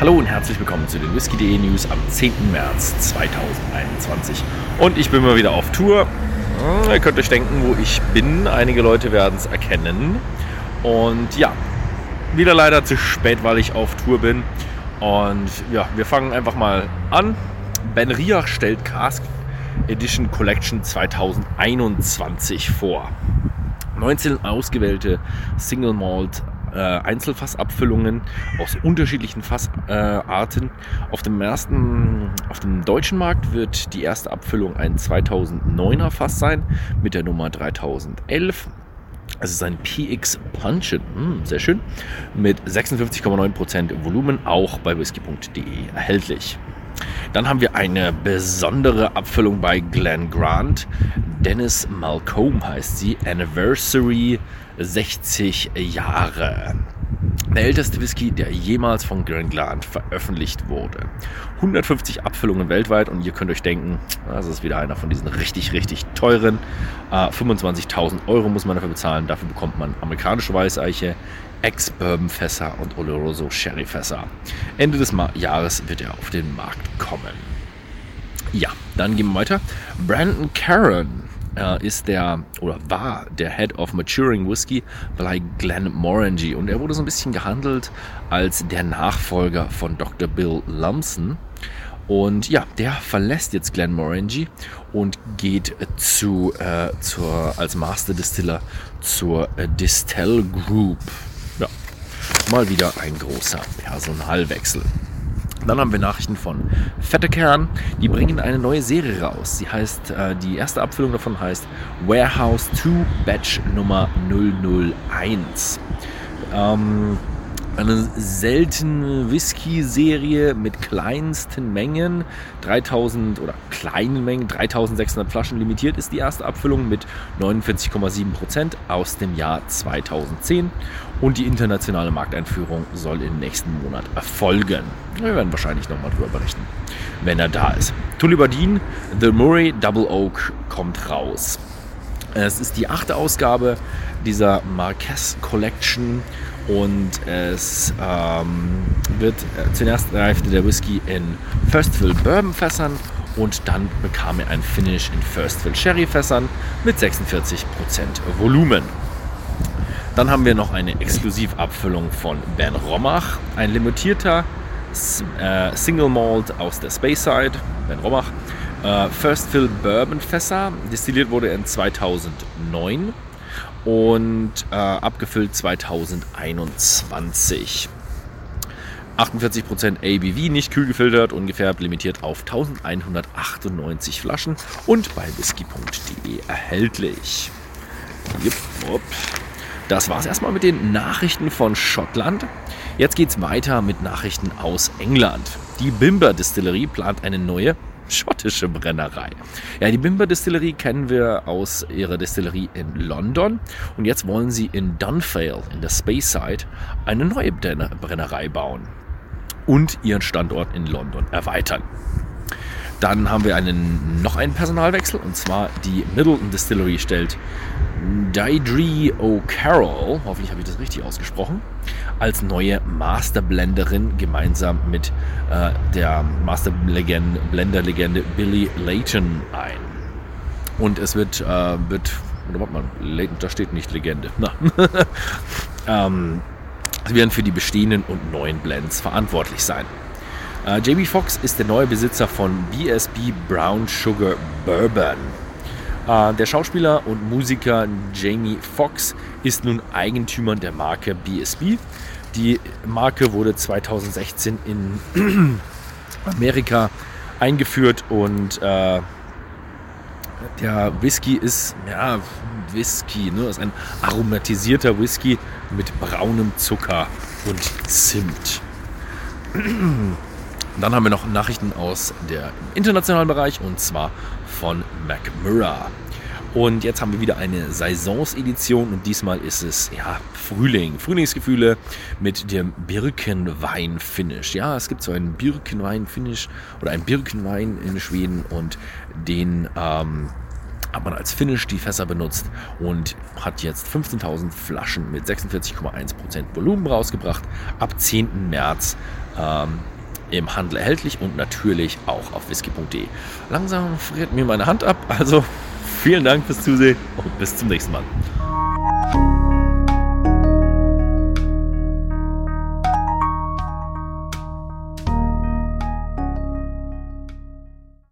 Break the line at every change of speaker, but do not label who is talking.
Hallo und herzlich willkommen zu den Whisky.de News am 10. März 2021. Und ich bin mal wieder auf Tour. Hm, ihr könnt euch denken, wo ich bin. Einige Leute werden es erkennen. Und ja, wieder leider zu spät, weil ich auf Tour bin. Und ja, wir fangen einfach mal an. Ben Riach stellt Cask Edition Collection 2021 vor. 19 ausgewählte Single Malt äh, Einzelfassabfüllungen aus unterschiedlichen Fassarten. Auf dem auf dem deutschen Markt wird die erste Abfüllung ein 2009er Fass sein mit der Nummer 3011. Es ist ein PX Puncheon, hm, sehr schön, mit 56,9% Volumen, auch bei whisky.de erhältlich. Dann haben wir eine besondere Abfüllung bei Glen Grant. Dennis Malcolm heißt sie, Anniversary 60 Jahre. Der älteste Whisky, der jemals von Glen Grant veröffentlicht wurde. 150 Abfüllungen weltweit und ihr könnt euch denken, das ist wieder einer von diesen richtig, richtig teuren. Äh, 25.000 Euro muss man dafür bezahlen. Dafür bekommt man amerikanische Weißeiche, Ex-Bourbon-Fässer und Oloroso Sherry-Fässer. Ende des Ma Jahres wird er auf den Markt kommen. Ja, dann gehen wir weiter. Brandon Caron äh, ist der oder war der Head of Maturing Whiskey bei Glenmorangie und er wurde so ein bisschen gehandelt als der Nachfolger von Dr. Bill Lumsden. Und ja, der verlässt jetzt Glenmorangie und geht zu, äh, zur, als Master Distiller zur äh, Distell Group. Ja, mal wieder ein großer Personalwechsel. Dann haben wir Nachrichten von Fette Kern. Die bringen eine neue Serie raus. Sie heißt, äh, die erste Abfüllung davon heißt Warehouse 2 Batch Nummer 001. Ähm, eine seltene Whisky-Serie mit kleinsten Mengen, 3000 oder kleinen Mengen, 3600 Flaschen limitiert ist die erste Abfüllung mit 49,7% aus dem Jahr 2010 und die internationale Markteinführung soll im nächsten Monat erfolgen. Wir werden wahrscheinlich nochmal drüber berichten, wenn er da ist. Tullibardin, The Murray Double Oak kommt raus. Es ist die achte Ausgabe dieser Marquez Collection und es ähm, wird äh, zuerst reifte der Whisky in Firstville Bourbon Fässern und dann bekam er ein Finish in Firstville Sherry Fässern mit 46% Volumen. Dann haben wir noch eine Exklusivabfüllung von Ben Romach, ein limitierter äh, Single Malt aus der Speyside, Ben Romach. Äh, First Fill Bourbon Fässer, destilliert wurde in 2009 und äh, abgefüllt 2021. 48% ABV, nicht kühl gefiltert, ungefärbt, limitiert auf 1198 Flaschen und bei whisky.de erhältlich. Das war es erstmal mit den Nachrichten von Schottland. Jetzt geht es weiter mit Nachrichten aus England. Die Bimber Distillerie plant eine neue schottische Brennerei. Ja, die Bimber Distillerie kennen wir aus ihrer Distillerie in London und jetzt wollen sie in Dunfale in der Speyside eine neue Brennerei bauen und ihren Standort in London erweitern. Dann haben wir einen, noch einen Personalwechsel und zwar die Middleton Distillery stellt Deidre O'Carroll, hoffentlich habe ich das richtig ausgesprochen, als neue Masterblenderin gemeinsam mit äh, der Masterblenderlegende Billy Layton ein. Und es wird, äh, wird oder warte mal, Layton, da steht nicht Legende. Na. ähm, sie werden für die bestehenden und neuen Blends verantwortlich sein. Äh, JB Fox ist der neue Besitzer von BSB Brown Sugar Bourbon. Äh, der Schauspieler und Musiker Jamie Foxx ist nun Eigentümer der Marke BSB. Die Marke wurde 2016 in Amerika eingeführt und äh, der Whisky ist, ja, Whisky, ne? ist ein aromatisierter Whisky mit braunem Zucker und Zimt. Dann haben wir noch Nachrichten aus dem internationalen Bereich und zwar von McMurra. Und jetzt haben wir wieder eine Saisonsedition und diesmal ist es ja Frühling, Frühlingsgefühle mit dem Birkenwein-Finish. Ja, es gibt so einen Birkenwein-Finish oder einen Birkenwein in Schweden und den ähm, hat man als Finish die Fässer benutzt und hat jetzt 15.000 Flaschen mit 46,1% Volumen rausgebracht. Ab 10. März ähm, im Handel erhältlich und natürlich auch auf whisky.de. Langsam friert mir meine Hand ab, also vielen Dank fürs Zusehen und bis zum nächsten Mal.